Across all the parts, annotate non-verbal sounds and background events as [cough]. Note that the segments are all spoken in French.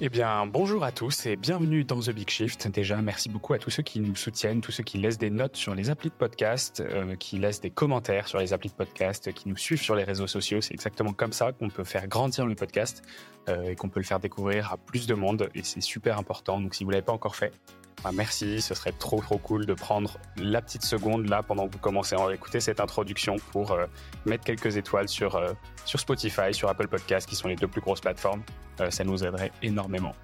Eh bien, bonjour à tous et bienvenue dans The Big Shift. Déjà, merci beaucoup à tous ceux qui nous soutiennent, tous ceux qui laissent des notes sur les applis de podcast, euh, qui laissent des commentaires sur les applis de podcast, qui nous suivent sur les réseaux sociaux. C'est exactement comme ça qu'on peut faire grandir le podcast euh, et qu'on peut le faire découvrir à plus de monde. Et c'est super important. Donc, si vous l'avez pas encore fait, bah, merci. Ce serait trop trop cool de prendre la petite seconde là pendant que vous commencez à écouter cette introduction pour euh, mettre quelques étoiles sur euh, sur Spotify, sur Apple Podcasts, qui sont les deux plus grosses plateformes. Euh, ça nous aiderait énormément.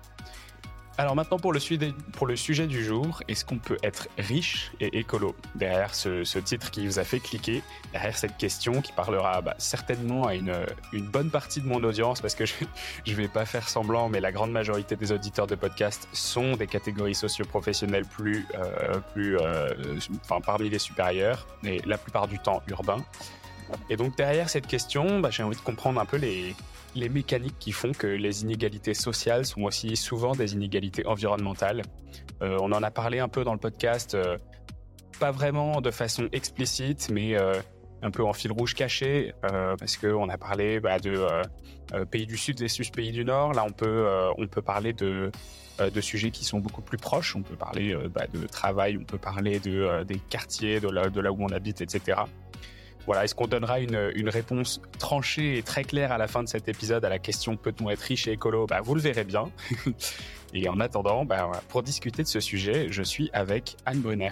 Alors maintenant pour le, sujet, du jour, est-ce qu'on peut être riche et écolo? Derrière ce, titre qui vous a fait cliquer, derrière cette question qui parlera bah, certainement à une, une, bonne partie de mon audience, parce que je ne vais pas faire semblant, mais la grande majorité des auditeurs de podcast sont des catégories socio-professionnelles plus, euh, plus euh, enfin, parmi les supérieures, et la plupart du temps urbains. Et donc derrière cette question, bah, j'ai envie de comprendre un peu les, les mécaniques qui font que les inégalités sociales sont aussi souvent des inégalités environnementales. Euh, on en a parlé un peu dans le podcast, euh, pas vraiment de façon explicite, mais euh, un peu en fil rouge caché, parce qu'on a parlé bah, de pays du Sud versus pays du Nord. Là, on peut, on peut parler de, de sujets qui sont beaucoup plus proches. On peut parler bah, de travail, on peut parler de, des quartiers, de là, de là où on habite, etc. Voilà, est-ce qu'on donnera une, une, réponse tranchée et très claire à la fin de cet épisode à la question peut-on être riche et écolo? Bah, Vous le verrez bien. [laughs] et en attendant, bah, pour discuter de ce sujet, je suis avec Anne Brunner.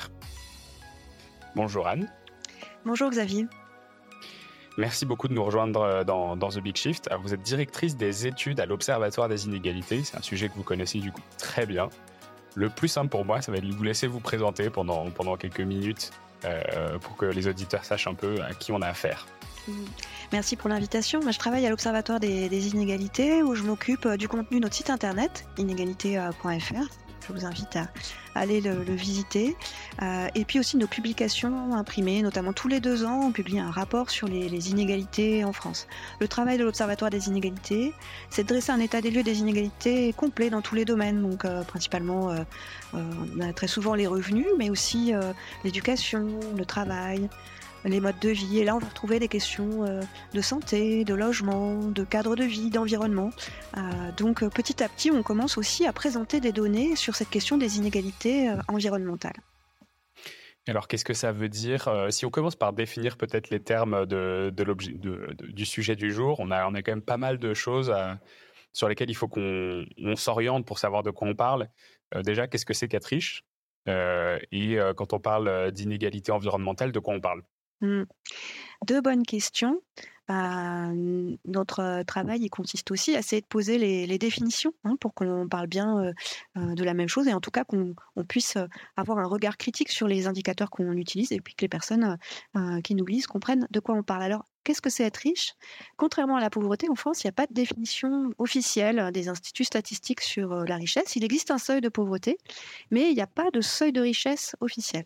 Bonjour Anne. Bonjour Xavier. Merci beaucoup de nous rejoindre dans, dans The Big Shift. Alors, vous êtes directrice des études à l'Observatoire des inégalités. C'est un sujet que vous connaissez du coup très bien. Le plus simple pour moi, ça va être de vous laisser vous présenter pendant, pendant quelques minutes euh, pour que les auditeurs sachent un peu à qui on a affaire. Merci pour l'invitation. Je travaille à l'Observatoire des, des, inégalités où je m'occupe du contenu de notre site internet inégalité.fr. Je vous invite à aller le, visiter. Euh, et puis aussi nos publications imprimées, notamment tous les deux ans, on publie un rapport sur les, les inégalités en France. Le travail de l'Observatoire des inégalités, c'est de dresser un état des lieux des inégalités complet dans tous les domaines, donc euh, principalement, euh, on a très souvent les revenus, mais aussi l'éducation, le travail, les modes de vie. Et là, on va retrouver des questions euh, de santé, de logement, de cadre de vie, d'environnement. Euh, donc, petit à petit, on commence aussi à présenter des données sur cette question des inégalités euh, environnementales. Alors, qu'est-ce que ça veut dire Si on commence par définir peut-être les termes de, du sujet du jour, on a, on a quand même pas mal de choses sur lesquelles il faut qu'on on s'oriente pour savoir de quoi on parle. déjà, qu'est-ce que c'est qu'être riche? Et quand on parle d'inégalité environnementale, de quoi on parle? Mmh. Deux bonnes questions. Euh, notre travail il consiste aussi à essayer de poser les, définitions hein, pour qu'on parle bien euh, euh, de la même chose et en tout cas qu'on on puisse avoir un regard critique sur les indicateurs qu'on utilise et puis que les personnes euh, qui nous lisent comprennent de quoi on parle. Alors, qu'est-ce que c'est être riche? Contrairement à la pauvreté, en France, il n'y a pas de définition officielle des instituts statistiques sur la richesse. Il existe un seuil de pauvreté, mais il n'y a pas de seuil de richesse officiel.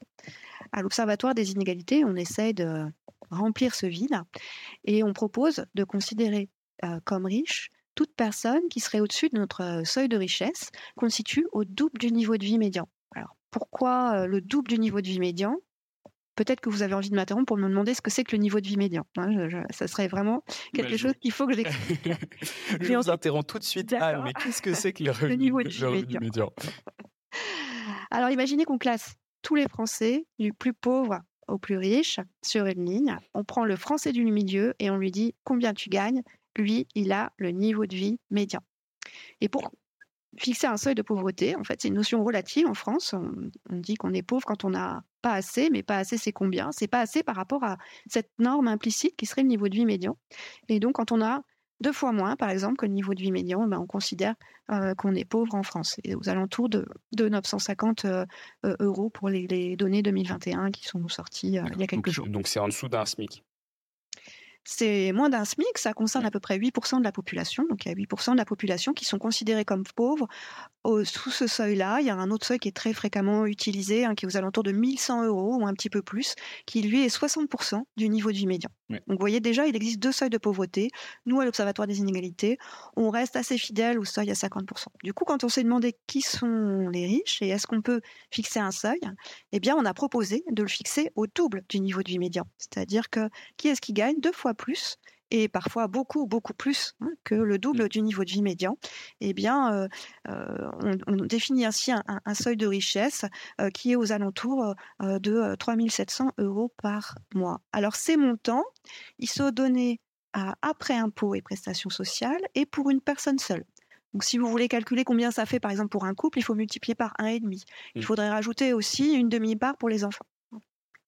À l'Observatoire des inégalités, on essaie de remplir ce vide et on propose de considérer comme riche toute personne qui serait au-dessus de notre seuil de richesse, constitue au double du niveau de vie médian. Alors, pourquoi le double du niveau de vie médian? Peut-être que vous avez envie de m'interrompre pour me demander ce que c'est que le niveau de vie médian. Hein, je, je, ça serait vraiment quelque bah, chose qu'il faut que j'explique. [laughs] je [laughs] vous interromps tout de suite. Ah, mais qu'est-ce que c'est que [laughs] le, le niveau de vie médian, médian? Alors, imaginez qu'on classe tous les Français, du plus pauvre au plus riche, sur une ligne. On prend le Français du milieu et on lui dit combien tu gagnes. Lui, il a le niveau de vie médian. Et pour fixer un seuil de pauvreté, en fait, c'est une notion relative en France. On, on dit qu'on est pauvre quand on n'a pas assez, mais pas assez, c'est combien? C'est pas assez par rapport à cette norme implicite qui serait le niveau de vie médian. Et donc, quand on a deux fois moins, par exemple, que le niveau de vie médian, ben, on considère euh, qu'on est pauvre en France, et aux alentours de, de 950 euh, euros pour les, les, données 2021 qui sont sorties euh, il y a quelques donc, jours. Donc c'est en dessous d'un SMIC c'est moins d'un SMIC, ça concerne à peu près 8% de la population. Donc il y a 8% de la population qui sont considérés comme pauvres. Au, sous ce seuil-là, il y a un autre seuil qui est très fréquemment utilisé, hein, qui est aux alentours de 1100 euros ou un petit peu plus, qui lui est 60% du niveau du médian. Oui. Donc vous voyez déjà, il existe deux seuils de pauvreté. Nous, à l'Observatoire des inégalités, on reste assez fidèle au seuil à 50%. Du coup, quand on s'est demandé qui sont les riches et est-ce qu'on peut fixer un seuil, eh bien, on a proposé de le fixer au double du niveau de vie médian. C'est-à-dire que qui est-ce qui gagne? Deux fois plus et parfois beaucoup, beaucoup plus hein, que le double mmh. du niveau de vie médian, eh bien, on, définit ainsi un, seuil de richesse qui est aux alentours de 3700 euros par mois. Alors, ces montants, ils sont donnés après impôts et prestations sociales et pour une personne seule. Donc, si vous voulez calculer combien ça fait, par exemple, pour un couple, il faut multiplier par un et demi. Il mmh. faudrait rajouter aussi une demi-part pour les enfants.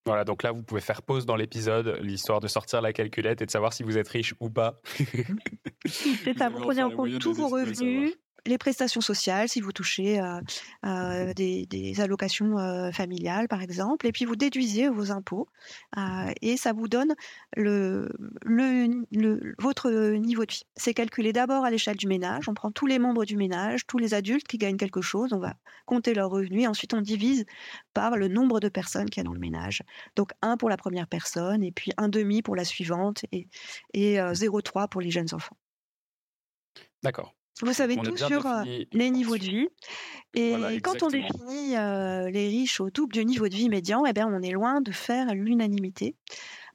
Voilà, donc là, vous pouvez faire pause dans l'épisode, l'histoire de sortir la calculette et de savoir si vous êtes riche ou pas. [laughs] C'est ça, vous prenez en compte tous vos revenus, les prestations sociales, si vous touchez euh, euh, des, allocations euh, familiales, par exemple, et puis vous déduisez vos impôts, et ça vous donne votre niveau de vie. C'est calculé d'abord à l'échelle du ménage. On prend tous les membres du ménage, tous les adultes qui gagnent quelque chose, on va compter leurs revenus, et ensuite on divise par le nombre de personnes qu'il y a dans le ménage. Donc un pour la première personne, et puis un demi pour la suivante, et, et 0,3 pour les jeunes enfants. D'accord. Vous savez tout sur les niveaux de vie. Et quand on définit les riches au double du niveau de vie médian, eh bien, on est loin de faire l'unanimité.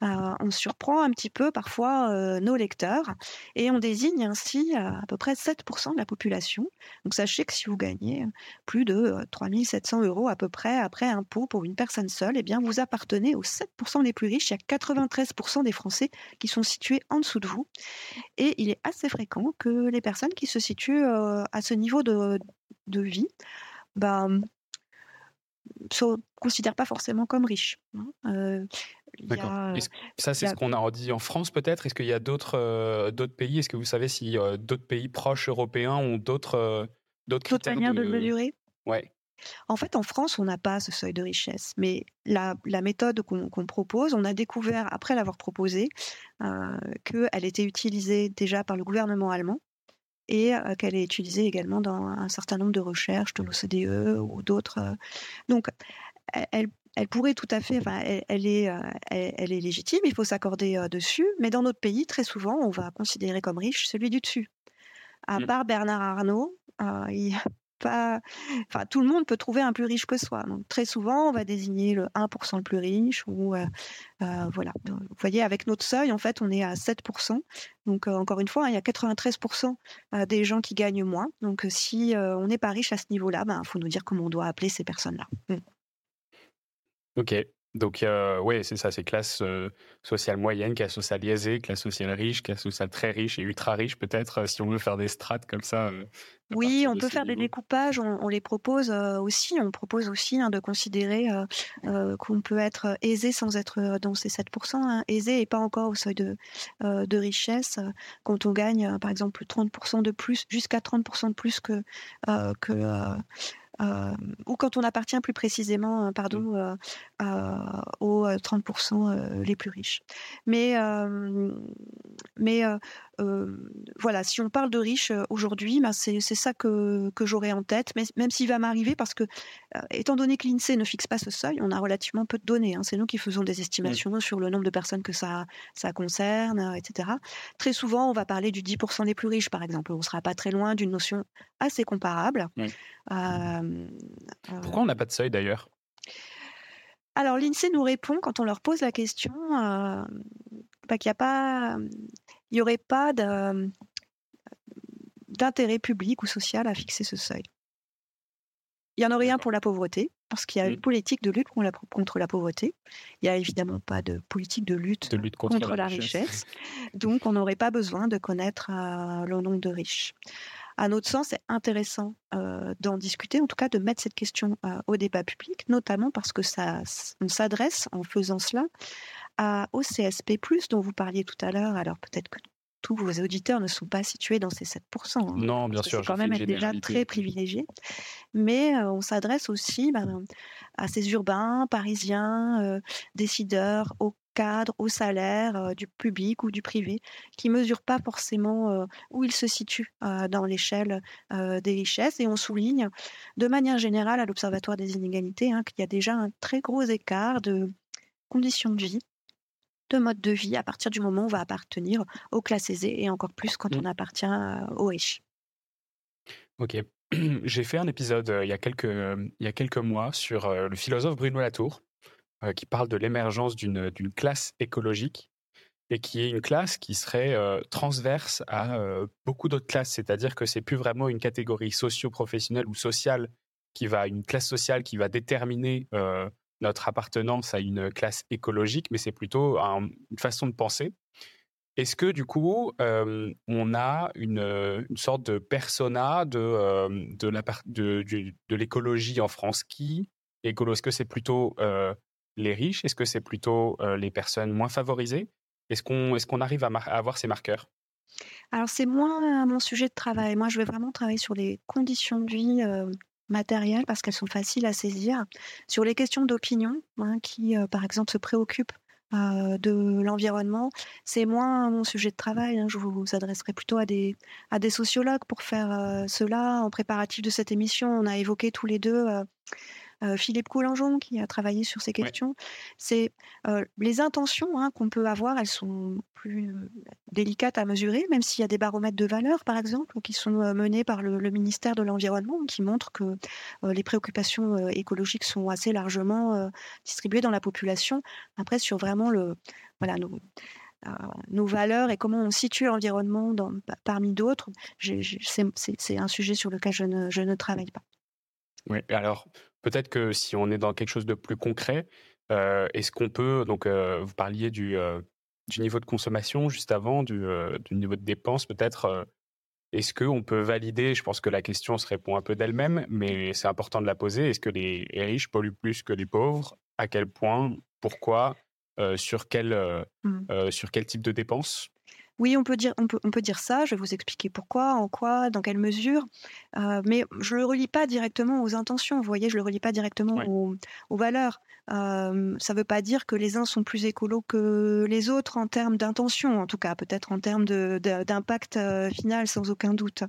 Euh, on surprend un petit peu parfois euh, nos lecteurs et on désigne ainsi euh, à peu près 7% de la population. Donc sachez que si vous gagnez plus de 3700 euros à peu près après impôt pour une personne seule, eh bien vous appartenez aux 7% les plus riches. Il y a 93% des Français qui sont situés en dessous de vous. Et il est assez fréquent que les personnes qui se situent à ce niveau de, vie, ben, se considèrent pas forcément comme riches. Hein. D'accord. Ça, c'est ce qu'on a dit en France peut-être? Est-ce qu'il y a d'autres euh, d'autres pays? Est-ce que vous savez si euh, d'autres pays proches européens ont d'autres euh, d'autres manières de, mesurer? Ouais. En fait, en France, on n'a pas ce seuil de richesse, mais la, la méthode qu'on propose, on a découvert après l'avoir proposée qu'elle était utilisée déjà par le gouvernement allemand et qu'elle est utilisée également dans un certain nombre de recherches de l'OCDE ou d'autres. Donc, elle, elle pourrait tout à fait, enfin, elle, est, euh, elle, est légitime, il faut s'accorder euh, dessus, mais dans notre pays, très souvent, on va considérer comme riche celui du dessus. À mmh. part Bernard Arnault, euh, il pas, enfin, tout le monde peut trouver un plus riche que soi. Donc, très souvent, on va désigner le 1% le plus riche ou voilà. vous voyez, avec notre seuil, en fait, on est à 7%. Donc, encore une fois, hein, il y a 93% des gens qui gagnent moins. Donc, si on n'est pas riche à ce niveau-là, il ben, faut nous dire comment on doit appeler ces personnes-là. Mmh. Ok. Donc, euh, oui, c'est ça, c'est classe euh, sociale moyenne, classe sociale aisée, classe sociale riche, classe sociale très riche et ultra riche, peut-être, euh, si on veut faire des strates comme ça. oui, on peut faire des découpages, on, les propose aussi. On propose aussi hein, de considérer qu'on peut être aisé sans être dans ces 7%, hein, aisé et pas encore au seuil de, de richesse, quand on gagne, par exemple, 30% de plus, jusqu'à 30% de plus que. que euh, ou quand on appartient plus précisément, hein, pardon, mmh. euh, euh, aux 30% les plus riches. Mais, mais voilà, si on parle de riches aujourd'hui, ben c'est ça que, que j'aurais en tête, mais même s'il va m'arriver, parce que étant donné que l'INSEE ne fixe pas ce seuil, on a relativement peu de données. Hein. c'est nous qui faisons des mmh. estimations sur le nombre de personnes que ça, ça concerne, etc. Très souvent, on va parler du 10% des plus riches, par exemple. On ne sera pas très loin d'une notion assez comparable. Pourquoi on n'a pas de seuil d'ailleurs? Alors l'INSEE nous répond quand on leur pose la question bah, qu'il n'y a pas, il y aurait pas d'intérêt public ou social à fixer ce seuil. Il y en aurait un pour la pauvreté, parce qu'il y a une mmh. politique de lutte contre la pauvreté. Il n'y a évidemment pas de politique de lutte, contre, la, richesse. Donc, on n'aurait pas besoin de connaître le nombre de riches. À notre sens, c'est intéressant euh, d'en discuter, en tout cas de mettre cette question euh, au débat public, notamment parce que ça, on s'adresse en faisant cela au CSP+, dont vous parliez tout à l'heure. Alors peut-être que tous vos auditeurs ne sont pas situés dans ces 7%. Hein, non, bien sûr. C'est quand même être déjà très privilégié. Mais euh, on s'adresse aussi ben, à ces urbains, parisiens, décideurs, au cadre, au salaire euh, du public ou du privé, qui ne mesurent pas forcément euh, où ils se situent euh, dans l'échelle des richesses. Et on souligne de manière générale à l'Observatoire des inégalités hein, qu'il y a déjà un très gros écart de conditions de vie de mode de vie à partir du moment où on va appartenir aux classes aisées et encore plus quand mmh. on appartient aux riches. Ok. [clears throat] J'ai fait un épisode il, y a quelques, il y a quelques mois sur le philosophe Bruno Latour, qui parle de l'émergence d'une classe écologique. et qui est une classe qui serait transverse à beaucoup d'autres classes. C'est-à-dire que c'est plus vraiment une catégorie socio-professionnelle ou sociale qui va, une classe sociale qui va déterminer notre appartenance à une classe écologique, mais c'est plutôt une façon de penser. Est-ce que du coup, on a une, sorte de persona de, de l'écologie en France qui écolo Est-ce que c'est plutôt les riches? Est-ce que c'est plutôt les personnes moins favorisées? Est-ce qu'on est qu'on arrive à, avoir ces marqueurs? Alors c'est moins mon sujet de travail. Moi, je vais vraiment travailler sur les conditions de vie matérielles parce qu'elles sont faciles à saisir. Sur les questions d'opinion, hein, qui par exemple se préoccupent de l'environnement, c'est moins mon sujet de travail. Hein. Je vous adresserai plutôt à des, à des sociologues pour faire cela. En préparatif de cette émission, on a évoqué tous les deux euh, Philippe Coulangeon qui a travaillé sur ces questions. C'est euh, les intentions hein, qu'on peut avoir, elles sont plus euh, délicates à mesurer, même s'il y a des baromètres de valeur, par exemple, qui sont menés par le, ministère de l'Environnement, qui montrent que les préoccupations écologiques sont assez largement distribuées dans la population. Après, sur vraiment le, voilà, nos, valeurs et comment on situe l'environnement parmi d'autres, c'est un sujet sur lequel je ne, je ne travaille pas. Oui, alors Peut-être que si on est dans quelque chose de plus concret, euh, est-ce qu'on peut, donc euh, vous parliez du, euh, du, niveau de consommation juste avant, du, du niveau de dépense peut-être, est-ce qu'on peut valider, je pense que la question se répond un peu d'elle-même, mais c'est important de la poser, est-ce que les, riches polluent plus que les pauvres? À quel point? Pourquoi? Sur, quel, mmh. sur quel type de dépenses? Oui, on peut dire, on peut, on peut dire ça. Je vais vous expliquer pourquoi, en quoi, dans quelle mesure. Euh, mais je le relie pas directement aux intentions. Vous voyez, je le relie pas directement aux, valeurs. Euh, ça ne veut pas dire que les uns sont plus écolos que les autres en termes d'intention, en tout cas, peut-être en termes d'impact final, sans aucun doute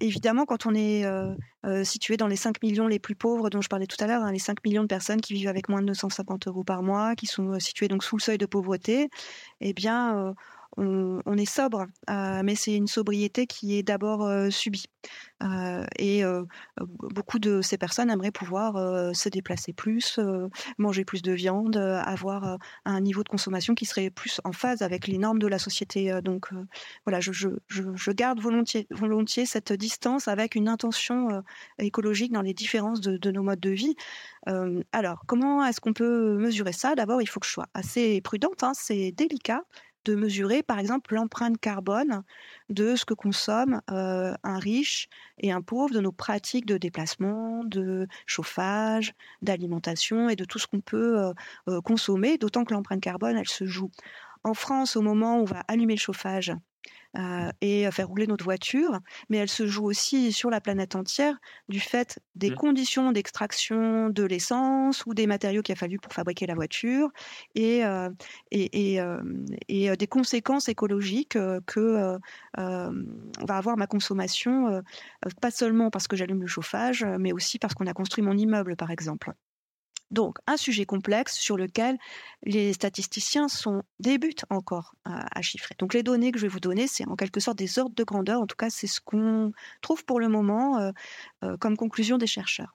évidemment, quand on est euh, euh, situé dans les 5 millions les plus pauvres dont je parlais tout à l'heure, hein, les 5 millions de personnes qui vivent avec moins de 250 euros par mois, qui sont euh, situées donc sous le seuil de pauvreté, eh bien, on, est sobre, euh, mais c'est une sobriété qui est d'abord euh, subie. Euh, et beaucoup de ces personnes aimeraient pouvoir se déplacer plus, manger plus de viande, avoir un niveau de consommation qui serait plus en phase avec les normes de la société. donc voilà, je, garde volontiers, cette distance avec une intention écologique dans les différences de, nos modes de vie. alors, comment est-ce qu'on peut mesurer ça? D'abord, il faut que je sois assez prudente, hein, c'est délicat de mesurer, par exemple, l'empreinte carbone de ce que consomme euh, un riche et un pauvre, de nos pratiques de déplacement, de chauffage, d'alimentation et de tout ce qu'on peut euh, euh, consommer, d'autant que l'empreinte carbone, elle se joue. En France, au moment où on va allumer le chauffage, euh, et faire rouler notre voiture, mais elle se joue aussi sur la planète entière du fait des mmh. conditions d'extraction de l'essence ou des matériaux qu'il a fallu pour fabriquer la voiture et, euh, et, euh, et, des conséquences écologiques que va avoir ma consommation, pas seulement parce que j'allume le chauffage, mais aussi parce qu'on a construit mon immeuble, par exemple. Donc, un sujet complexe sur lequel les statisticiens sont, débutent encore à, chiffrer. Donc, les données que je vais vous donner, c'est en quelque sorte des ordres de grandeur. En tout cas, c'est ce qu'on trouve pour le moment euh, euh, comme conclusion des chercheurs.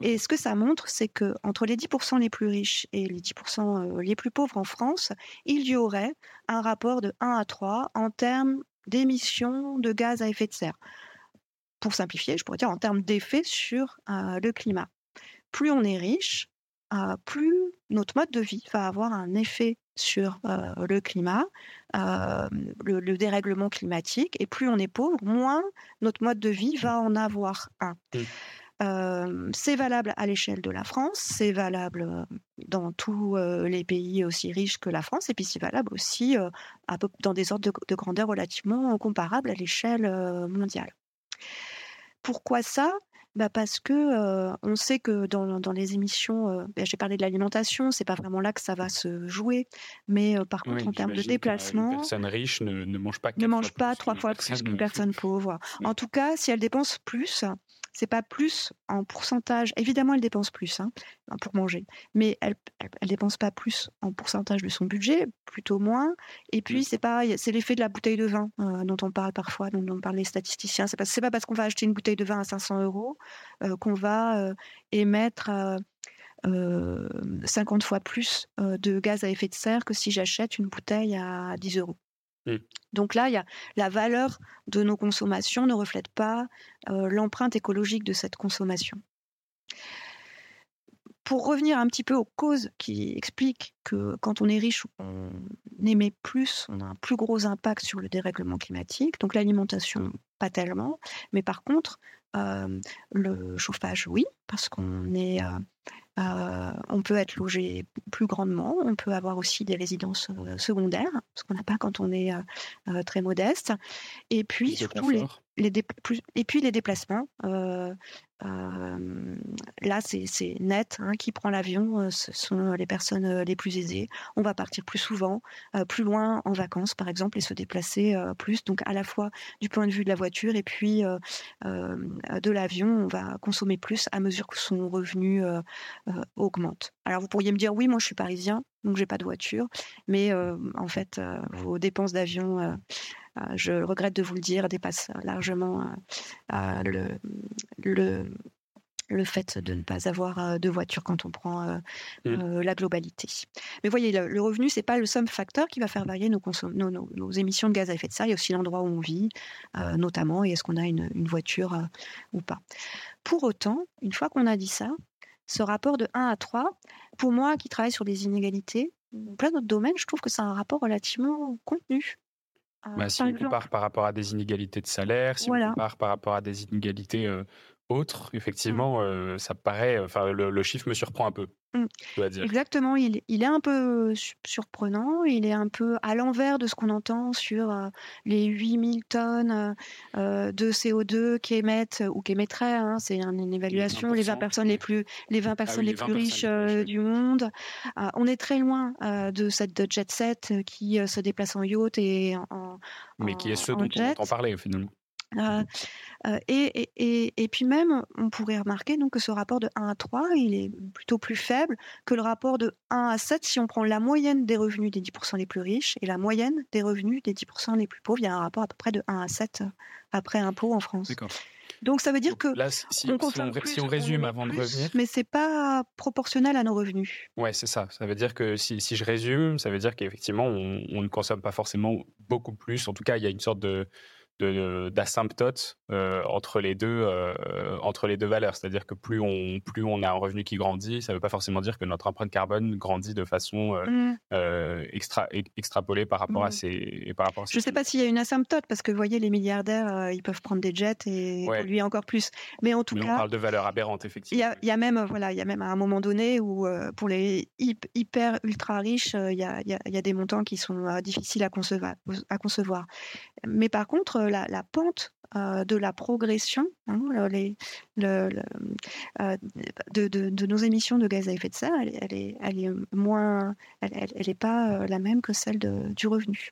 Et ce que ça montre, c'est que entre les 10% les plus riches et les 10% euh, les plus pauvres en France, il y aurait un rapport de 1 à 3 en termes d'émissions de gaz à effet de serre. Pour simplifier, je pourrais dire en termes d'effet sur le climat. Plus on est riche, plus notre mode de vie va avoir un effet sur euh, le climat, euh, le, dérèglement climatique, et plus on est pauvre, moins notre mode de vie va en avoir un. Euh, c'est valable à l'échelle de la France, c'est valable dans tous les pays aussi riches que la France, et puis c'est valable aussi à peu, dans des ordres de grandeur relativement comparables à l'échelle mondiale. Pourquoi ça? Bah parce que on sait que dans, dans les émissions, bah, j'ai parlé de l'alimentation, c'est pas vraiment là que ça va se jouer, mais par contre en termes de déplacement, une personne riche ne, ne mange pas ne mange pas trois fois plus qu'une personne pauvre. En tout cas, si elle dépense plus, c'est pas plus en pourcentage. Évidemment, elle dépense plus hein, pour manger, mais elle, elle, dépense pas plus en pourcentage de son budget, plutôt moins. Et puis, c'est pas, c'est l'effet de la bouteille de vin euh, dont on parle parfois, dont, on parlent les statisticiens. C'est pas, pas parce qu'on va acheter une bouteille de vin à 500 euros euh, qu'on va euh, émettre 50 fois plus de gaz à effet de serre que si j'achète une bouteille à 10 euros. Mmh. Donc là, la valeur de nos consommations ne reflète pas l'empreinte écologique de cette consommation. Pour revenir un petit peu aux causes qui expliquent que quand on est riche, on émet plus, on a un plus gros impact sur le dérèglement climatique. Donc l'alimentation, pas tellement. Mais par contre, le chauffage, oui, parce qu'on est euh, on peut être logé plus grandement, on peut avoir aussi des résidences secondaires, ce qu'on n'a pas quand on est euh, très modeste. Et puis surtout les, et puis les déplacements. là, c'est net. Hein, qui prend l'avion, ce sont les personnes les plus aisées. On va partir plus souvent, plus loin en vacances, par exemple, et se déplacer plus. Donc, à la fois du point de vue de la voiture et puis de l'avion, on va consommer plus à mesure que son revenu euh, augmente. Alors vous pourriez me dire oui, moi je suis parisien, donc j'ai pas de voiture, mais euh, en fait euh, vos dépenses d'avion, je regrette de vous le dire, dépassent largement le, le le fait de ne pas avoir de voiture quand on prend mmh. la globalité. Mais voyez, le, revenu, c'est pas le seul facteur qui va faire varier nos, nos, émissions de gaz à effet de serre. Il y a aussi l'endroit où on vit, notamment, et est-ce qu'on a une, une voiture ou pas. Pour autant, une fois qu'on a dit ça, ce rapport de 1 à 3, pour moi qui travaille sur des inégalités, plein d'autres domaines, je trouve que c'est un rapport relativement contenu. Euh, bah, si on compare par rapport à des inégalités de salaire, si on compare par rapport à des inégalités euh, autre, effectivement, mmh. euh, ça paraît. Enfin, le, chiffre me surprend un peu. Mmh. dire. Exactement, il, est un peu surprenant, il est un peu à l'envers de ce qu'on entend sur euh, les 8000 tonnes euh, de CO2 qu'émettent ou qu'émettraient, hein, c'est une évaluation, les 20 personnes les plus, les 20 ah personnes les, plus riches du monde. on est très loin de cette jet set qui se déplace en yacht et en. Mais qui est ce dont on entend parler finalement. Euh, euh, et, et, et, puis même, on pourrait remarquer donc que ce rapport de 1 à 3, il est plutôt plus faible que le rapport de 1 à 7 si on prend la moyenne des revenus des 10% les plus riches et la moyenne des revenus des 10% les plus pauvres. Il y a un rapport à peu près de 1 à 7 après impôt en France. Donc ça veut dire que là, si, on, si on, résume avant de revenir, mais c'est pas proportionnel à nos revenus. Ouais, c'est ça. Ça veut dire que si, si je résume, ça veut dire qu'effectivement on, on, ne consomme pas forcément beaucoup plus. En tout cas, il y a une sorte de d'asymptote euh, entre les deux euh, entre les deux valeurs. C'est-à-dire que plus on plus on a un revenu qui grandit ça ne veut pas forcément dire que notre empreinte carbone grandit de façon euh, mmh. extra extrapolée par rapport à mmh. ces par rapport je ne sais pas s'il y a une asymptote parce que vous voyez les milliardaires ils peuvent prendre des jets et lui encore plus. Mais en tout cas on parle de valeurs aberrantes effectivement. il y a, même voilà il y a même à un moment donné où pour les hyper ultra riches il y a, y, y a des montants qui sont difficiles à concevoir à concevoir. Mais par contre la, pente euh, de la progression hein, les, le, euh, de, nos émissions de gaz à effet de serre, elle, est, elle est, moins, elle n'est pas euh, la même que celle du revenu.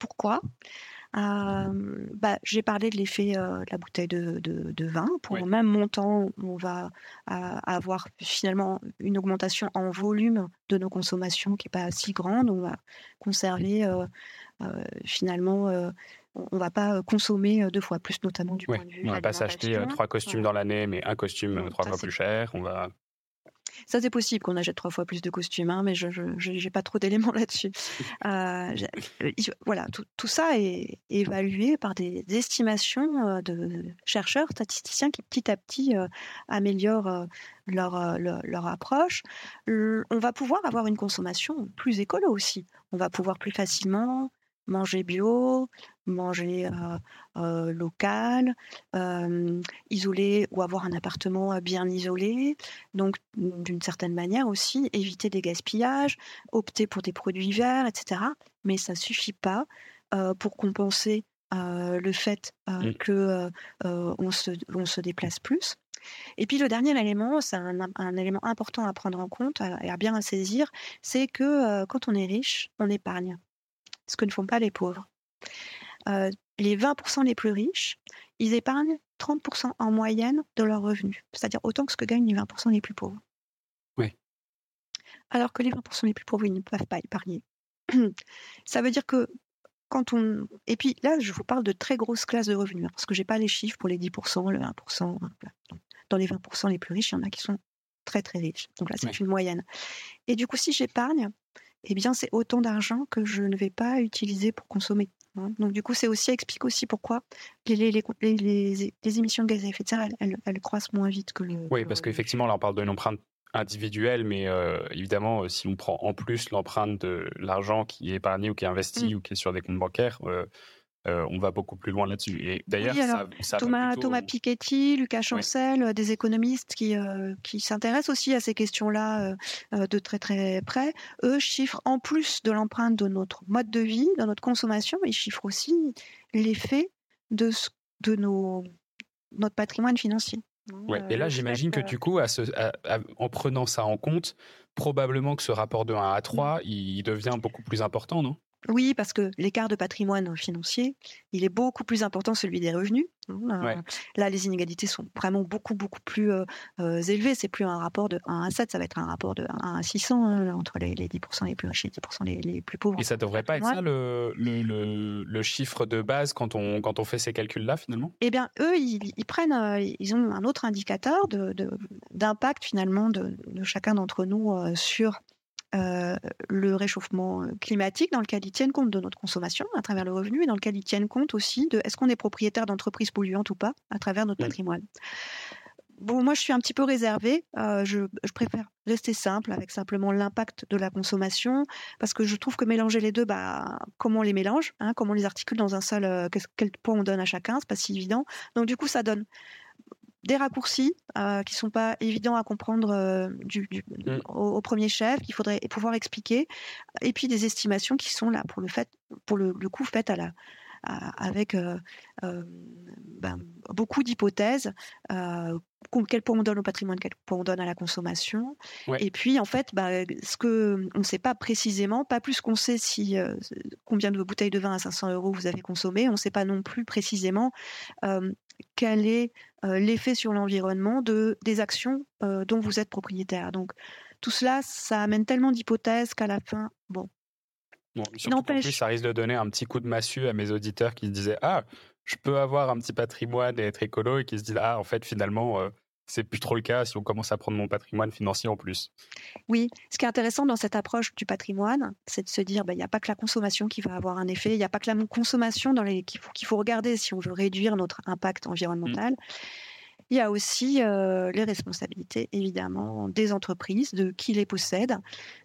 Pourquoi? Bah, J'ai parlé de l'effet de la bouteille de, vin. Pour le même montant, on va avoir finalement une augmentation en volume de nos consommations qui n'est pas si grande. On va conserver finalement on va pas consommer deux fois plus, notamment du point de vue. On va pas s'acheter trois costumes dans l'année, mais un costume trois fois plus cher. On va. Ça, c'est possible qu'on achète trois fois plus de costumes, hein, mais je n'ai pas trop d'éléments [laughs] là-dessus. [laughs] Euh, voilà, tout, ça est évalué par des, estimations de chercheurs, statisticiens qui petit à petit améliorent leur, leur, approche. on va pouvoir avoir une consommation plus écolo aussi. On va pouvoir plus facilement manger bio, manger local, isoler ou avoir un appartement bien isolé. Donc, d'une certaine manière aussi, éviter des gaspillages, opter pour des produits verts, etc. Mais ça suffit pas pour compenser le fait mmh. que on, se, on se déplace plus. Et puis le dernier élément, c'est un, un, élément important à prendre en compte et à bien saisir, c'est que quand on est riche, on épargne ce que ne font pas les pauvres. Euh, les 20% les plus riches, ils épargnent 30% en moyenne de leurs revenus, c'est-à-dire autant que ce que gagnent les 20% les plus pauvres. Oui. Alors que les 20% les plus pauvres, ils ne peuvent pas épargner. [clears throat] Ça veut dire que quand on... Et puis là, je vous parle de très grosses classes de revenus, hein, parce que je n'ai pas les chiffres pour les 10%, le 1%. Dans les 20% les plus riches, il y en a qui sont très très riches. Donc là, c'est une moyenne. Et du coup, si j'épargne, eh bien, c'est autant d'argent que je ne vais pas utiliser pour consommer. Hein. Donc du coup, c'est aussi explique aussi pourquoi les, les, les, les, émissions de gaz à effet de serre, elles, elles, croissent moins vite que le. Oui, parce qu'effectivement, là, on parle d'une empreinte individuelle, mais euh, évidemment, si on prend en plus l'empreinte de l'argent qui est épargné ou qui est investi mmh. ou qui est sur des comptes bancaires, euh, euh, on va beaucoup plus loin là-dessus. Et d'ailleurs, Thomas, Thomas Piketty, Lucas Chancel, euh, des économistes qui, euh, qui s'intéressent aussi à ces questions-là de très très près, eux chiffrent en plus de l'empreinte de notre mode de vie, de notre consommation, ils chiffrent aussi l'effet de, de nos, notre patrimoine financier. Ouais. Et là, j'imagine que du coup, en prenant ça en compte, probablement que ce rapport de 1 à 3, il devient beaucoup plus important, non? Oui, parce que l'écart de patrimoine financier, il est beaucoup plus important que celui des revenus. Hein, là, les inégalités sont vraiment beaucoup, beaucoup plus euh, euh, élevées. C'est plus un rapport de 1 à 7, ça va être un rapport de 1 à 600 hein, entre les, 10% les plus riches et les 10% les, plus pauvres. Et ça devrait pas être ça le, le, chiffre de base quand on, quand on fait ces calculs-là, finalement? Eh bien, eux, ils, prennent, euh, ils ont un autre indicateur d'impact, finalement, de, chacun d'entre nous sur euh, le réchauffement euh, climatique dans lequel ils tiennent compte de notre consommation à travers le revenu et dans lequel ils tiennent compte aussi de est-ce qu'on est propriétaire d'entreprises polluantes ou pas à travers notre patrimoine. Bon, moi, je suis un petit peu réservée. Euh, je, préfère rester simple avec simplement l'impact de la consommation parce que je trouve que mélanger les deux, bah, comment on les mélange, hein, comment on les articule dans un seul, quel poids on donne à chacun, c'est pas si évident. Donc, du coup, ça donne des raccourcis euh, qui sont pas évidents à comprendre euh, du, mm. au, premier chef, qu'il faudrait pouvoir expliquer, et puis des estimations qui sont là pour le fait, pour le, coup faites à la, avec euh, euh, ben, beaucoup d'hypothèses. quel poids on donne au patrimoine, quel poids on donne à la consommation. Et puis, en fait, bah, ce que on ne sait pas précisément, pas plus qu'on sait si combien de bouteilles de vin à 500 euros vous avez consommé, on ne sait pas non plus précisément quel est l'effet sur l'environnement de des actions dont vous êtes propriétaire. Donc tout cela, ça amène tellement d'hypothèses qu'à la fin, bon. Bon, surtout plus, ça risque de donner un petit coup de massue à mes auditeurs qui se disaient ah je peux avoir un petit patrimoine et être écolo et qui se disent ah en fait finalement c'est plus trop le cas si on commence à prendre mon patrimoine financier en plus. Oui, ce qui est intéressant dans cette approche du patrimoine, c'est de se dire, bah, il n'y a pas que la consommation qui va avoir un effet, il n'y a pas que la consommation dans les... qu'il faut, qu'il faut regarder si on veut réduire notre impact environnemental. Mmh. Il y a aussi euh, les responsabilités, évidemment, des entreprises, de qui les possède.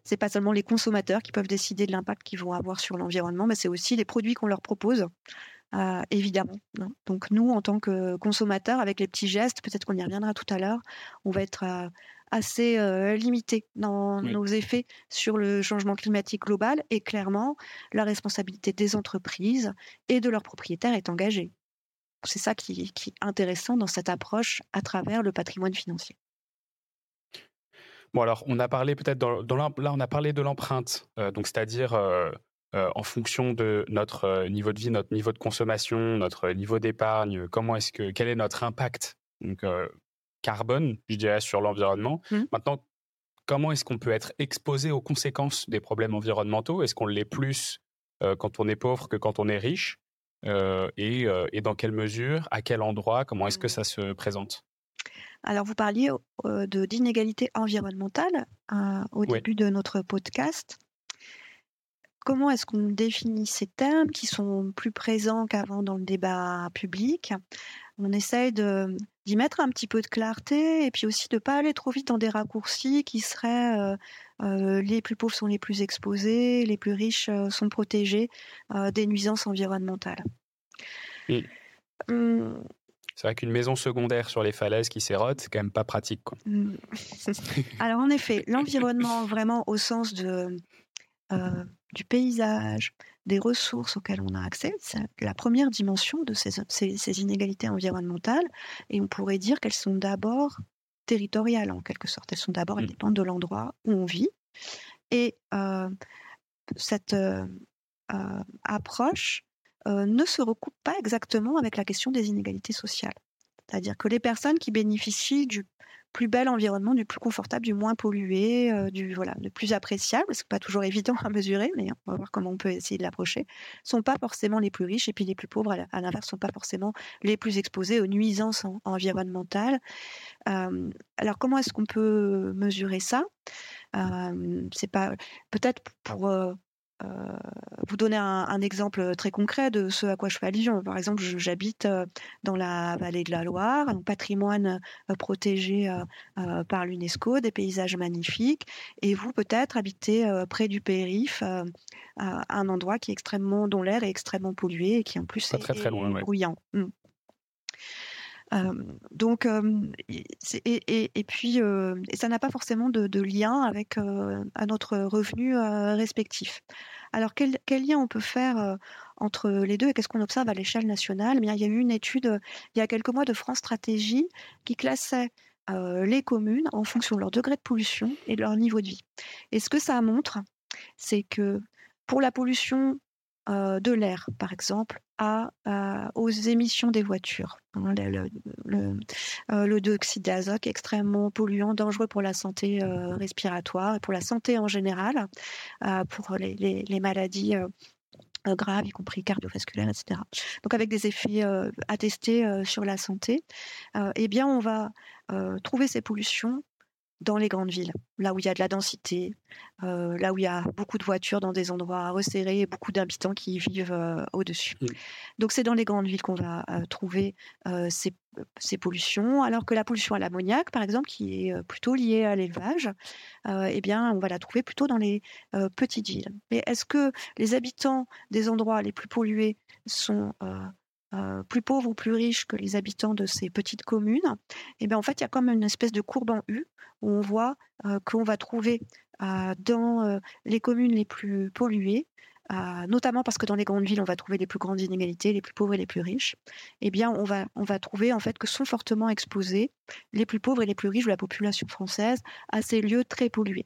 C'est pas seulement les consommateurs qui peuvent décider de l'impact qu'ils vont avoir sur l'environnement, mais c'est aussi les produits qu'on leur propose. Euh, évidemment. Donc nous, en tant que consommateurs, avec les petits gestes, peut-être qu'on y reviendra tout à l'heure, on va être euh, assez euh, limité dans nos effets sur le changement climatique global et clairement, la responsabilité des entreprises et de leurs propriétaires est engagée. C'est ça qui, est intéressant dans cette approche à travers le patrimoine financier. Bon alors, on a parlé peut-être dans, là, on a parlé de l'empreinte, donc c'est-à-dire euh, en fonction de notre euh, niveau de vie, notre niveau de consommation, notre niveau d'épargne, comment est-ce que quel est notre impact donc euh, carbone, je dirais, sur l'environnement. Mmh. Maintenant, comment est-ce qu'on peut être exposé aux conséquences des problèmes environnementaux? Est-ce qu'on l'est plus quand on est pauvre que quand on est riche? Et, dans quelle mesure, à quel endroit, comment est-ce que ça se présente? Alors, vous parliez de d'inégalité environnementale au début de notre podcast comment est-ce qu'on définit ces termes qui sont plus présents qu'avant dans le débat public? On essaye d'y mettre un petit peu de clarté et puis aussi de ne pas aller trop vite dans des raccourcis qui seraient euh, euh, les plus pauvres sont les plus exposés, les plus riches euh, sont protégés des nuisances environnementales. Hum. C'est vrai qu'une maison secondaire sur les falaises qui s'érode, c'est quand même pas pratique. Hum. [laughs] Alors en effet, l'environnement vraiment au sens de euh, du paysage, des ressources auxquelles on a accès. C'est la première dimension de ces, ces, inégalités environnementales. Et on pourrait dire qu'elles sont d'abord territoriales, en quelque sorte. Elles sont d'abord, elles mmh. dépendent de l'endroit où on vit. Et euh, cette euh, approche ne se recoupe pas exactement avec la question des inégalités sociales. C'est-à-dire que les personnes qui bénéficient du plus bel environnement, du plus confortable, du moins pollué, euh, du voilà, le plus appréciable, c'est pas toujours évident à mesurer, mais on va voir comment on peut essayer de l'approcher, sont pas forcément les plus riches et puis les plus pauvres à l'inverse sont pas forcément les plus exposés aux nuisances environnementales. Euh, alors comment est-ce qu'on peut mesurer ça? Euh, C'est pas peut-être pour vous donner un, exemple très concret de ce à quoi je fais allusion. Par exemple, j'habite euh, dans la vallée de la Loire, un patrimoine euh, protégé par l'UNESCO, des paysages magnifiques, et vous peut-être habitez près du périph, un endroit qui est extrêmement, dont l'air est extrêmement pollué et qui en plus est, très, très loin, bruyant. Mmh. Donc, et, puis, ça n'a pas forcément de, lien avec notre revenu respectif. Alors, quel, lien on peut faire entre les deux et qu'est-ce qu'on observe à l'échelle nationale? Eh bien, Il y a eu une étude il y a quelques mois de France Stratégie qui classait les communes en fonction de leur degré de pollution et de leur niveau de vie. Et ce que ça montre, c'est que pour la pollution euh, de l'air, par exemple, aux émissions des voitures. Hein, le, le, euh, dioxyde d'azote extrêmement polluant, dangereux pour la santé euh, respiratoire et pour la santé en général, pour les, maladies graves, y compris cardiovasculaires, etc. Donc avec des effets attestés sur la santé, eh bien on va trouver ces pollutions dans les grandes villes, là où il y a de la densité, euh, là où il y a beaucoup de voitures dans des endroits resserrés et beaucoup d'habitants qui vivent euh, au-dessus. Donc c'est dans les grandes villes qu'on va euh, trouver ces, ces, pollutions, alors que la pollution à l'ammoniac, par exemple, qui est plutôt liée à l'élevage, eh bien on va la trouver plutôt dans les petites villes. Mais est-ce que les habitants des endroits les plus pollués sont plus pauvres ou plus riches que les habitants de ces petites communes, eh bien en fait, il y a comme une espèce de courbe en U où on voit qu'on va trouver dans les communes les plus polluées, notamment parce que dans les grandes villes, on va trouver les plus grandes inégalités, les plus pauvres et les plus riches, eh bien, on va, on va trouver en fait que sont fortement exposés les plus pauvres et les plus riches de la population française à ces lieux très pollués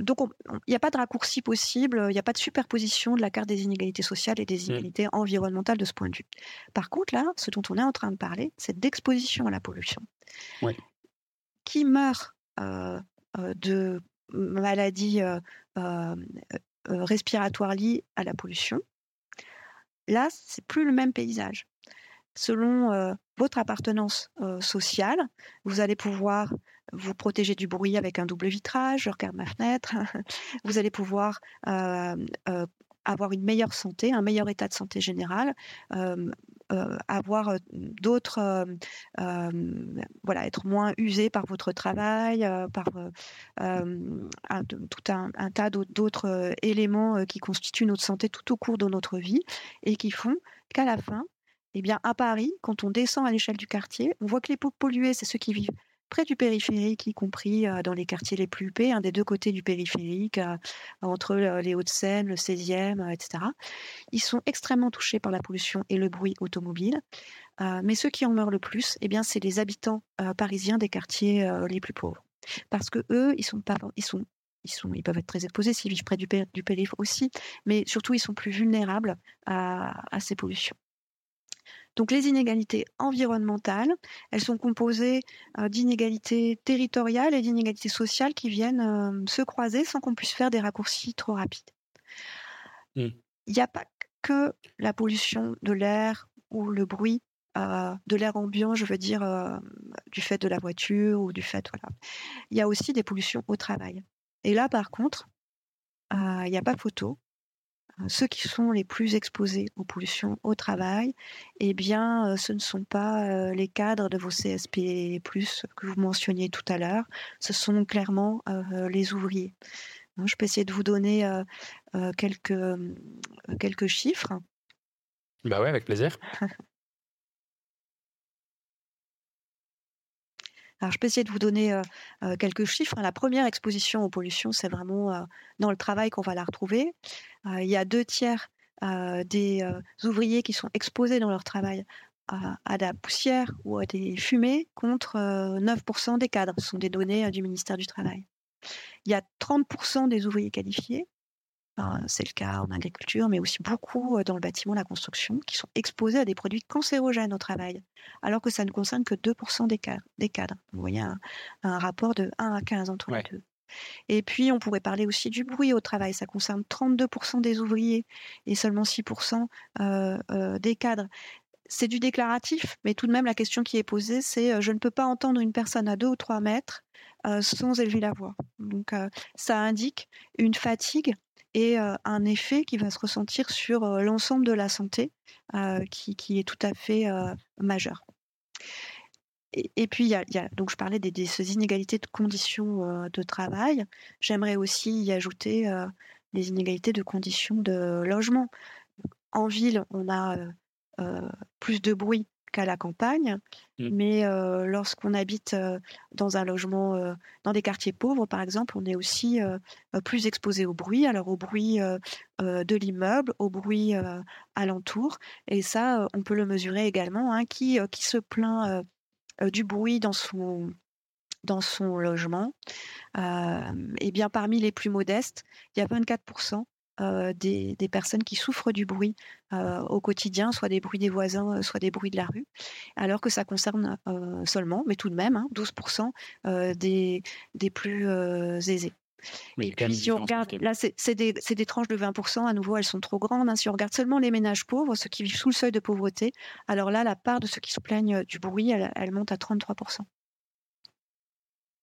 donc, il n'y a pas de raccourci possible, il n'y a pas de superposition de la carte des inégalités sociales et des mmh. inégalités environnementales de ce point de vue. Par contre, là, ce dont on est en train de parler, c'est d'exposition à la pollution. Qui meurt euh, euh, de maladies euh, respiratoires liées à la pollution Là, c'est plus le même paysage. Selon votre appartenance sociale, vous allez pouvoir vous protéger du bruit avec un double vitrage, je regarde ma fenêtre. [laughs] vous allez pouvoir avoir une meilleure santé, un meilleur état de santé général, avoir d'autres, voilà, être moins usé par votre travail, par tout un, tas d'autres éléments qui constituent notre santé tout au cours de notre vie et qui font qu'à la fin, eh bien, à Paris, quand on descend à l'échelle du quartier, on voit que les peaux polluées, c'est ceux qui vivent près du périphérique, y compris dans les quartiers les plus huppés, des deux côtés du périphérique, entre les Hauts-de-Seine, le 16e, etc. Ils sont extrêmement touchés par la pollution et le bruit automobile. mais ceux qui en meurent le plus, eh bien, c'est les habitants parisiens des quartiers les plus pauvres. Parce que eux, ils sont pas, ils peuvent être très exposés s'ils vivent près du, du périph' aussi, mais surtout ils sont plus vulnérables à ces pollutions. Donc les inégalités environnementales, elles sont composées euh, d'inégalités territoriales et d'inégalités sociales qui viennent euh, se croiser sans qu'on puisse faire des raccourcis trop rapides. Mmh. Il n'y a pas que la pollution de l'air ou le bruit euh, de l'air ambiant, je veux dire, du fait de la voiture ou du fait, voilà. Il y a aussi des pollutions au travail. Et là, par contre, il n'y a pas photo ceux qui sont les plus exposés aux pollutions au travail, eh bien, ce ne sont pas les cadres de vos CSP+, que vous mentionniez tout à l'heure, ce sont clairement les ouvriers. Je peux essayer de vous donner quelques, quelques chiffres. Bah ouais, avec plaisir. [laughs] Alors, je peux essayer de vous donner quelques chiffres. Hein. La première exposition aux pollutions, c'est vraiment dans le travail qu'on va la retrouver. il y a deux tiers des ouvriers qui sont exposés dans leur travail à, à, la poussière ou à des fumées contre 9% des cadres. Ce sont des données du ministère du Travail. Il y a 30% des ouvriers qualifiés c'est le cas en agriculture, mais aussi beaucoup dans le bâtiment, la construction, qui sont exposés à des produits cancérogènes au travail, alors que ça ne concerne que 2% des cadres. Des cadres. Vous voyez un, rapport de 1 à 15 entre les deux. Et puis, on pourrait parler aussi du bruit au travail. Ça concerne 32% des ouvriers et seulement 6% des cadres c'est du déclaratif, mais tout de même, la question qui est posée, c'est euh, je ne peux pas entendre une personne à deux ou trois mètres euh, sans élever la voix. Donc, euh, ça indique une fatigue et un effet qui va se ressentir sur l'ensemble de la santé, qui, est tout à fait majeur. Et, puis, il y, a, donc je parlais des, inégalités de conditions de travail. J'aimerais aussi y ajouter les inégalités de conditions de logement. En ville, on a plus de bruit qu'à la campagne. Mmh. Mais euh, lorsqu'on habite euh, dans un logement, dans des quartiers pauvres, par exemple, on est aussi plus exposé au bruit, alors au bruit de l'immeuble, au bruit alentour. Et ça, on peut le mesurer également. Hein, qui, qui se plaint du bruit dans son dans son logement, et bien parmi les plus modestes, il y a 24% euh, des, personnes qui souffrent du bruit euh, au quotidien, soit des bruits des voisins, euh, soit des bruits de la rue, alors que ça concerne seulement, mais tout de même, 12% hein, des, des plus aisés. et puis, si on regarde, là, c'est des, des, tranches de 20%, à nouveau, elles sont trop grandes. Hein. Si on regarde seulement les ménages pauvres, ceux qui vivent sous le seuil de pauvreté, alors là, la part de ceux qui se plaignent du bruit, elle, elle monte à 33%.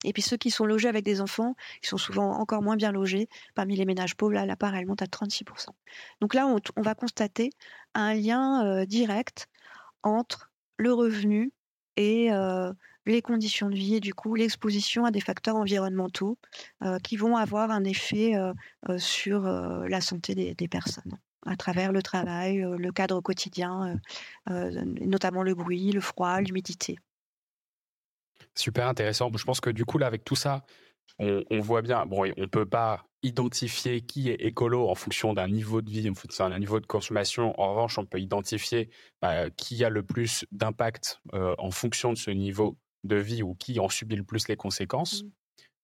Et puis ceux qui sont logés avec des enfants, ils sont souvent encore moins bien logés. Parmi les ménages pauvres, là, la part, elle monte à 36%. Donc là, on, va constater un lien euh, direct entre le revenu et euh, les conditions de vie et du coup l'exposition à des facteurs environnementaux euh, qui vont avoir un effet sur la santé des, personnes à travers le travail, le cadre quotidien, notamment le bruit, le froid, l'humidité. Super intéressant. Je pense que du coup, là, avec tout ça, on, voit bien, bon, on ne peut pas identifier qui est écolo en fonction d'un niveau de vie, en fonction d'un niveau de consommation. En revanche, on peut identifier bah, qui a le plus d'impact euh, en fonction de ce niveau de vie ou qui en subit le plus les conséquences. Mmh.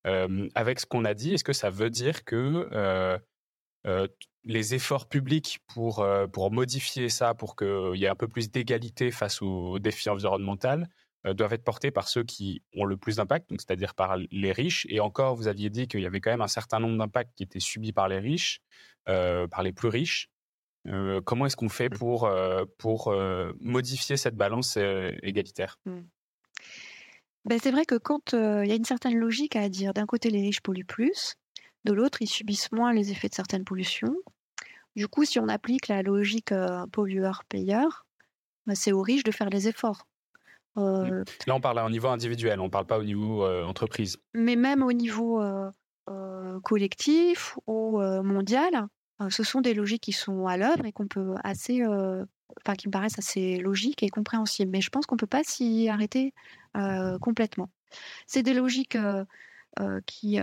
Euh, avec ce qu'on a dit, est-ce que ça veut dire que euh, les efforts publics pour, pour modifier ça, pour qu'il y ait un peu plus d'égalité face aux défis environnementaux, euh, doivent être portés par ceux qui ont le plus d'impact, c'est-à-dire par les riches. Et encore, vous aviez dit qu'il y avait quand même un certain nombre d'impacts qui étaient subis par les riches, euh, par les plus riches. Euh, comment est-ce qu'on fait mmh. pour, pour modifier cette balance égalitaire? Mmh. ben, C'est vrai que quand il y a une certaine logique à dire, d'un côté les riches polluent plus, de l'autre ils subissent moins les effets de certaines pollutions. Du coup, si on applique la logique pollueur-payeur, ben, c'est aux riches de faire les efforts. Mmh. Là, on parle au niveau individuel, on ne parle pas au niveau entreprise. Mais même au niveau collectif ou mondial, ce sont des logiques qui sont à l'œuvre et qu'on peut assez, enfin, qui me paraissent assez logiques et compréhensibles. Mais je pense qu'on ne peut pas s'y arrêter complètement. C'est des logiques qui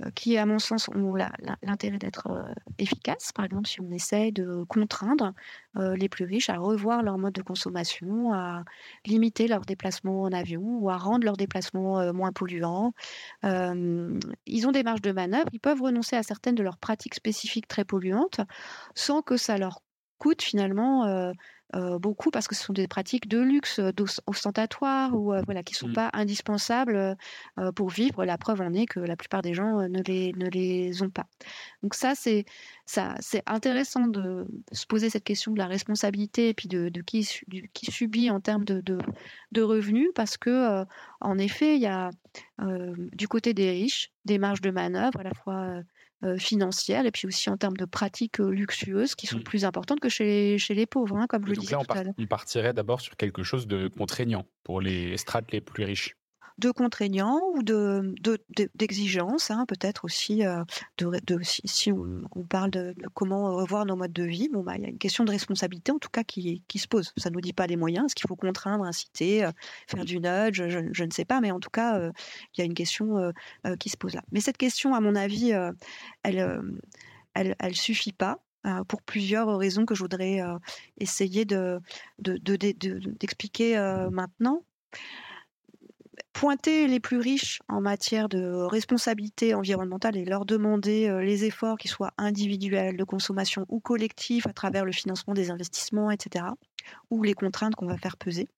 euh, qui, à mon sens, ont l'intérêt d'être euh, efficaces. Par exemple, si on essaie de contraindre euh, les plus riches à revoir leur mode de consommation, à limiter leurs déplacements en avion ou à rendre leurs déplacements moins polluants, ils ont des marges de manœuvre, ils peuvent renoncer à certaines de leurs pratiques spécifiques très polluantes sans que ça leur coûte finalement euh, beaucoup parce que ce sont des pratiques de luxe, euh, ostentatoires ou euh, voilà, qui ne sont mmh. pas indispensables pour vivre. La preuve en est que la plupart des gens ne les, ne les ont pas. Donc ça, c'est ça, c'est intéressant de se poser cette question de la responsabilité et puis de, de qui, qui subit en termes de, de, de revenus parce que en effet, il y a du côté des riches des marges de manœuvre à la fois euh, financières et puis aussi en termes de pratiques euh, luxueuses qui sont mmh. plus importantes que chez, chez les pauvres, hein, comme je le disais tout à l'heure. On partirait d'abord sur quelque chose de contraignant pour les strates les plus riches de contraignants ou de, d'exigences, hein, peut-être aussi. Euh, de, si, on, parle de, comment revoir nos modes de vie, bon, bah, il y a une question de responsabilité en tout cas qui, qui se pose. Ça nous dit pas les moyens, est-ce qu'il faut contraindre, inciter, euh, faire du nudge, je, ne sais pas, mais en tout cas, euh, il y a une question qui se pose là. Mais cette question, à mon avis, elle, elle, suffit pas. pour plusieurs raisons que je voudrais essayer de, d'expliquer maintenant pointer les plus riches en matière de responsabilité environnementale et leur demander les efforts qui soient individuels, de consommation ou collectifs à travers le financement des investissements, etc., ou les contraintes qu'on va faire peser,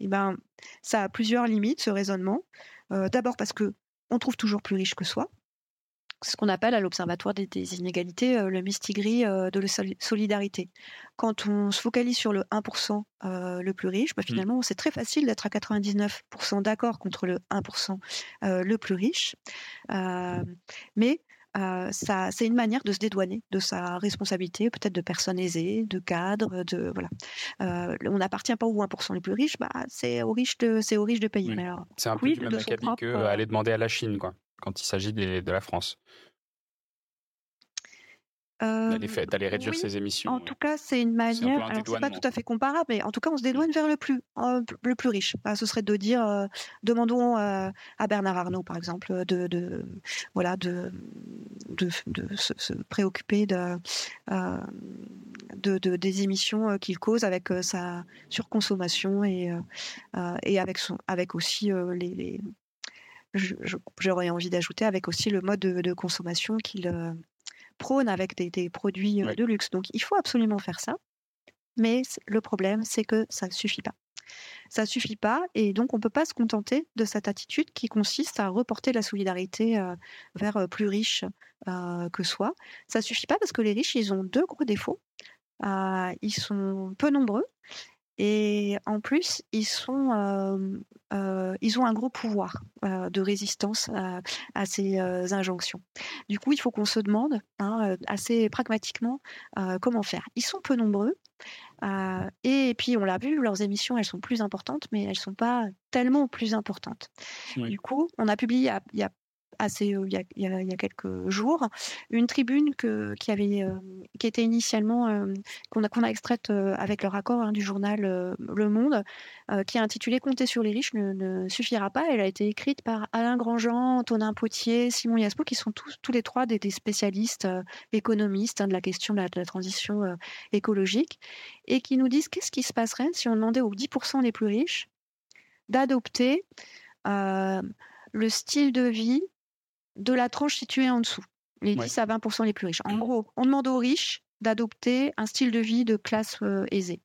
eh ben, ça a plusieurs limites, ce raisonnement. D'abord parce que on trouve toujours plus riche que soi, ce qu'on appelle à l'Observatoire des, inégalités euh, le mistigris euh, de la solidarité. Quand on se focalise sur le 1% euh, le plus riche, bah, mmh. finalement, c'est très facile d'être à 99% d'accord contre le 1% le plus riche. mais ça, c'est une manière de se dédouaner de sa responsabilité, peut-être de personnes aisées, de cadres, de voilà. on n'appartient pas aux 1% les plus riches, bah, c'est aux riches de, c'est aux riches de payer. C'est un peu oui, du même acabit qu'aller demander à la Chine, quoi quand il s'agit de la France D'aller réduire ses émissions. En tout cas, c'est une manière. Alors, c'est pas tout à fait comparable, mais en tout cas, on se dédouane vers le plus, le plus riche. ce serait de dire, demandons à Bernard Arnault, par exemple, de, de voilà, de, de, se, préoccuper de, de, des émissions qu'il cause avec sa surconsommation et, et avec, son, avec aussi les, j'aurais envie d'ajouter avec aussi le mode de, consommation qu'il euh, prône avec des, produits euh, de luxe. Donc il faut absolument faire ça. Mais le problème, c'est que ça ne suffit pas. Ça ne suffit pas et donc on ne peut pas se contenter de cette attitude qui consiste à reporter la solidarité euh, vers plus riches que soi. Ça ne suffit pas parce que les riches, ils ont deux gros défauts. ils sont peu nombreux et en plus, ils, sont, ils ont un gros pouvoir de résistance à, ces injonctions. Du coup, il faut qu'on se demande hein, assez pragmatiquement comment faire. Ils sont peu nombreux. et puis, on l'a vu, leurs émissions, elles sont plus importantes, mais elles ne sont pas tellement plus importantes. Du coup, on a publié il y a assez il y, a, quelques jours, une tribune que, qui avait qui était initialement euh, qu'on a extraite avec leur accord hein, du journal Le Monde, qui est intitulée Compter sur les riches ne, suffira pas. Elle a été écrite par Alain Grandjean, Antonin Potier, Simon Yaspo, qui sont tous tous les trois des, spécialistes économistes hein, de la question de la, transition écologique et qui nous disent qu'est-ce qui se passerait si on demandait aux 10% les plus riches d'adopter le style de vie de la tranche située en dessous, les 10 à 20% les plus riches. En gros, on demande aux riches d'adopter un style de vie de classe euh, aisée.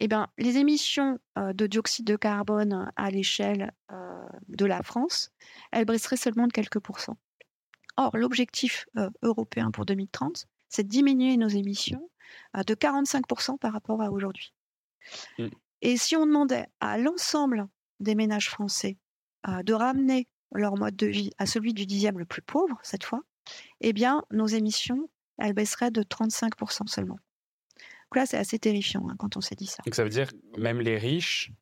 Eh bien, les émissions euh, de dioxyde de carbone à l'échelle euh, de la France, elles baisseraient seulement de quelques pourcents. Or, l'objectif européen pour 2030, c'est de diminuer nos émissions de 45% par rapport à aujourd'hui. Mmh. Et si on demandait à l'ensemble des ménages français de ramener leur mode de vie à celui du dixième le plus pauvre, cette fois, eh bien, nos émissions, elles baisseraient de 35% seulement. Donc là, c'est assez terrifiant hein, quand on s'est dit ça. Donc ça veut dire même les riches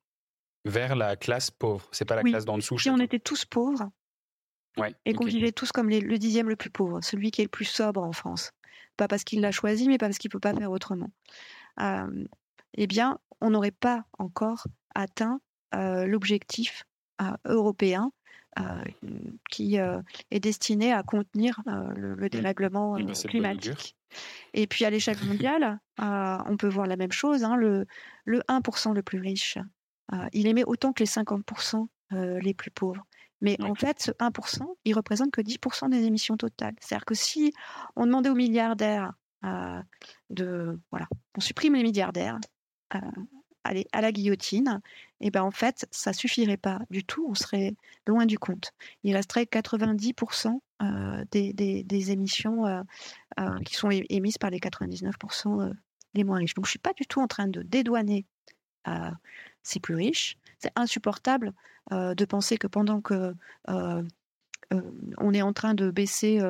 vers la classe pauvre. C'est pas la classe d'en dessous. Si on était tous pauvres et qu'on vivait tous comme le dixième le plus pauvre, celui qui est le plus sobre en France, pas parce qu'il l'a choisi, mais parce qu'il peut pas faire autrement. Euh, eh bien, on n'aurait pas encore atteint euh, l'objectif euh, européen qui euh, est destiné à contenir euh, le, dérèglement bah, climatique. Et puis à l'échelle [laughs] mondiale, on peut voir la même chose. Hein, le, le 1% le plus riche, il émet autant que les 50% les plus pauvres. Mais en fait, ce 1%, il représente que 10% des émissions totales. C'est-à-dire que si on demandait aux milliardaires de, voilà, on supprime les milliardaires, aller à la guillotine, et ben en fait, ça suffirait pas du tout. On serait loin du compte. Il resterait 90% euh, des, des, émissions euh, euh, qui sont émises par les 99% les moins riches. Donc, je suis pas du tout en train de dédouaner ces plus riches. C'est insupportable de penser que pendant que on est en train de baisser,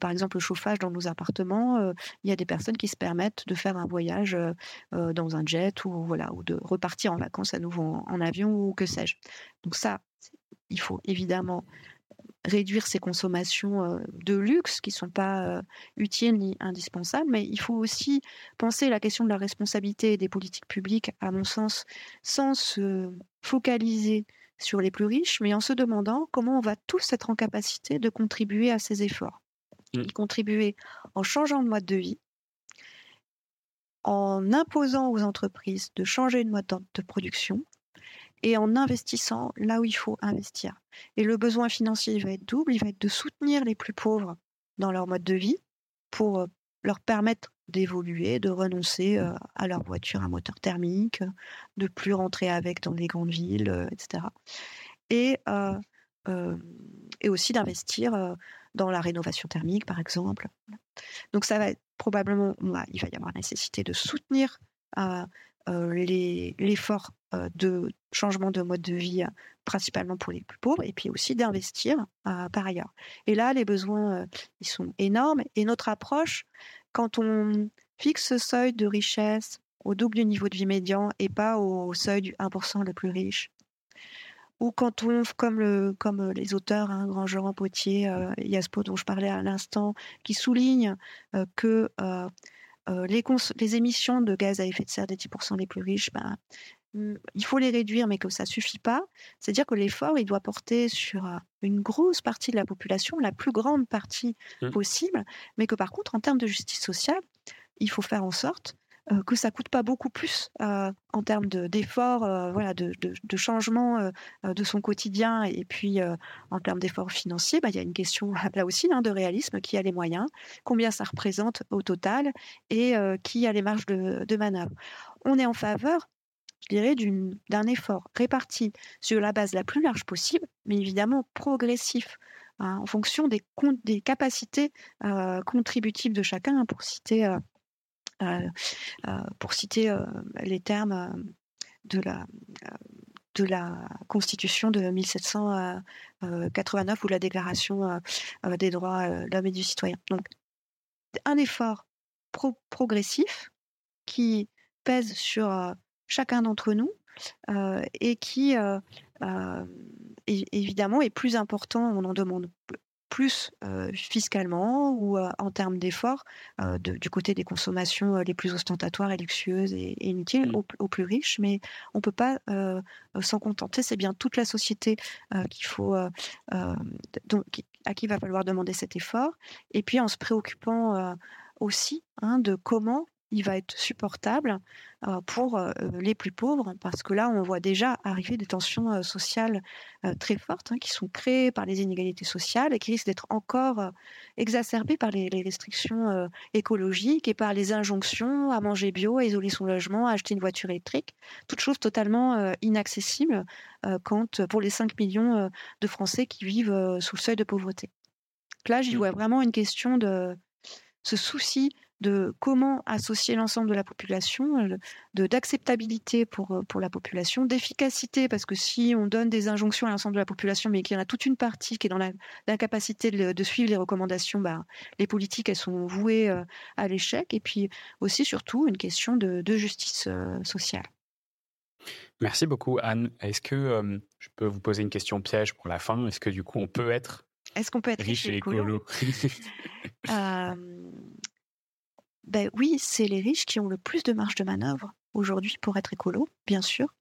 par exemple, le chauffage dans nos appartements. il y a des personnes qui se permettent de faire un voyage dans un jet ou voilà, ou de repartir en vacances à nouveau en, avion ou que sais-je. Donc ça, il faut évidemment réduire ces consommations de luxe qui ne sont pas utiles ni indispensables, mais il faut aussi penser la question de la responsabilité des politiques publiques, à mon sens, sans se focaliser sur les plus riches, mais en se demandant comment on va tous être en capacité de contribuer à ces efforts. Mmh. Y contribuer en changeant de mode de vie, en imposant aux entreprises de changer de mode de production et en investissant là où il faut investir. Et le besoin financier va être double, il va être de soutenir les plus pauvres dans leur mode de vie pour euh, leur permettre d'évoluer, de renoncer euh, à leur voiture à moteur thermique, de plus rentrer avec dans les grandes villes, etc. Et, et aussi d'investir dans la rénovation thermique, par exemple. Donc ça va probablement, il va y avoir nécessité de soutenir l'effort de changement de mode de vie, principalement pour les plus pauvres, et puis aussi d'investir par ailleurs. Et là, les besoins, ils sont énormes. Et notre approche, quand on fixe ce seuil de richesse au double du niveau de vie médian et pas au seuil du 1% le plus riche, ou quand on, comme, le, comme les auteurs, hein, Grand Jean Potier, euh, Yaspo dont je parlais à l'instant, qui soulignent que les, les, émissions de gaz à effet de serre des 10% les plus riches, ben, mmh, il faut les réduire, mais que ça suffit pas. C'est-à-dire que l'effort, il doit porter sur une grosse partie de la population, la plus grande partie mmh. possible, mais que par contre, en termes de justice sociale, il faut faire en sorte euh, que ça coûte pas beaucoup plus euh, en termes d'efforts, euh, voilà, de, de, changement de son quotidien et puis en termes d'efforts financiers, bah, il y a une question [laughs] là aussi hein, de réalisme qui a les moyens, combien ça représente au total et qui a les marges de, de manœuvre. On est en faveur je dirais, d'un effort réparti sur la base la plus large possible, mais évidemment progressif, hein, en fonction des, capacités contributives de chacun, hein, pour citer euh, euh, euh, les termes de la Constitution de 1789 ou la Déclaration des droits de l'homme et du citoyen. Donc, un effort progressif qui pèse sur chacun d'entre nous et qui, évidemment, est plus important, on en demande plus fiscalement ou en termes d'efforts du côté des consommations les plus ostentatoires et luxueuses et, inutiles mmh. aux, plus riches. Mais on ne peut pas s'en contenter. C'est bien toute la société qu'il faut, à qui il va falloir demander cet effort. Et puis en se préoccupant aussi hein, de comment il va être supportable pour les plus pauvres, parce que là, on voit déjà arriver des tensions sociales très fortes hein, qui sont créées par les inégalités sociales et qui risquent d'être encore exacerbées par les, restrictions écologiques et par les injonctions à manger bio, à isoler son logement, à acheter une voiture électrique, toutes choses totalement inaccessibles quand, pour les 5 millions de Français qui vivent sous le seuil de pauvreté. là, j'y mmh. vois vraiment une question de ce souci de comment associer l'ensemble de la population, euh, de d'acceptabilité pour, euh, pour la population, d'efficacité, parce que si on donne des injonctions à l'ensemble de la population, mais qu'il y en a toute une partie qui est dans l'incapacité de, suivre les recommandations, bah, les politiques, elles sont vouées euh, à l'échec. Et puis aussi, surtout, une question de, justice sociale. Merci beaucoup, Anne. Est-ce que je peux vous poser une question piège pour la fin? Est-ce que du coup, on peut être est-ce qu'on peut être riche et écolo, [laughs] ben oui, c'est les riches qui ont le plus de marge de manœuvre aujourd'hui pour être écolo, bien sûr.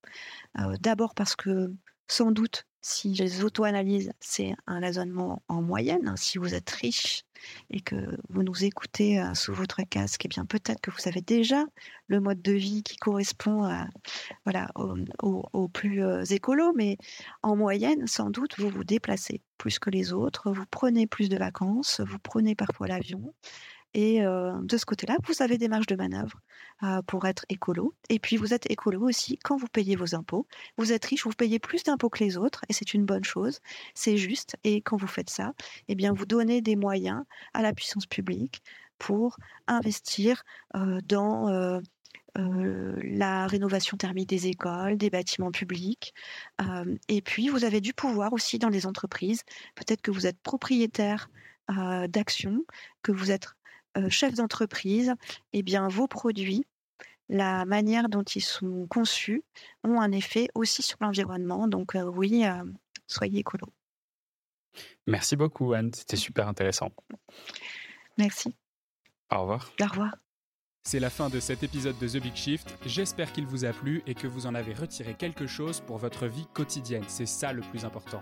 Euh, d'abord parce que sans doute, si les auto-analyses, c'est un raisonnement en moyenne. Hein, si vous êtes riche et que vous nous écoutez euh, sous votre casque, eh bien peut-être que vous avez déjà le mode de vie qui correspond à, voilà, au, plus euh, écolo, mais en moyenne, sans doute, vous vous déplacez plus que les autres, vous prenez plus de vacances, vous prenez parfois l'avion, et de ce côté-là, vous avez des marges de manœuvre pour être écolo. Et puis, vous êtes écolo aussi quand vous payez vos impôts. Vous êtes riche, vous payez plus d'impôts que les autres, et c'est une bonne chose. C'est juste. Et quand vous faites ça, eh bien, vous donnez des moyens à la puissance publique pour investir dans la rénovation thermique des écoles, des bâtiments publics. et puis, vous avez du pouvoir aussi dans les entreprises. Peut-être que vous êtes propriétaire d'actions, que vous êtes euh, chef d'entreprise, eh bien, vos produits, la manière dont ils sont conçus, ont un effet aussi sur l'environnement. Donc, euh, oui, euh, soyez écolo. Merci beaucoup, Anne. C'était super intéressant. Merci. Au revoir. Au revoir. C'est la fin de cet épisode de The Big Shift. J'espère qu'il vous a plu et que vous en avez retiré quelque chose pour votre vie quotidienne. C'est ça le plus important.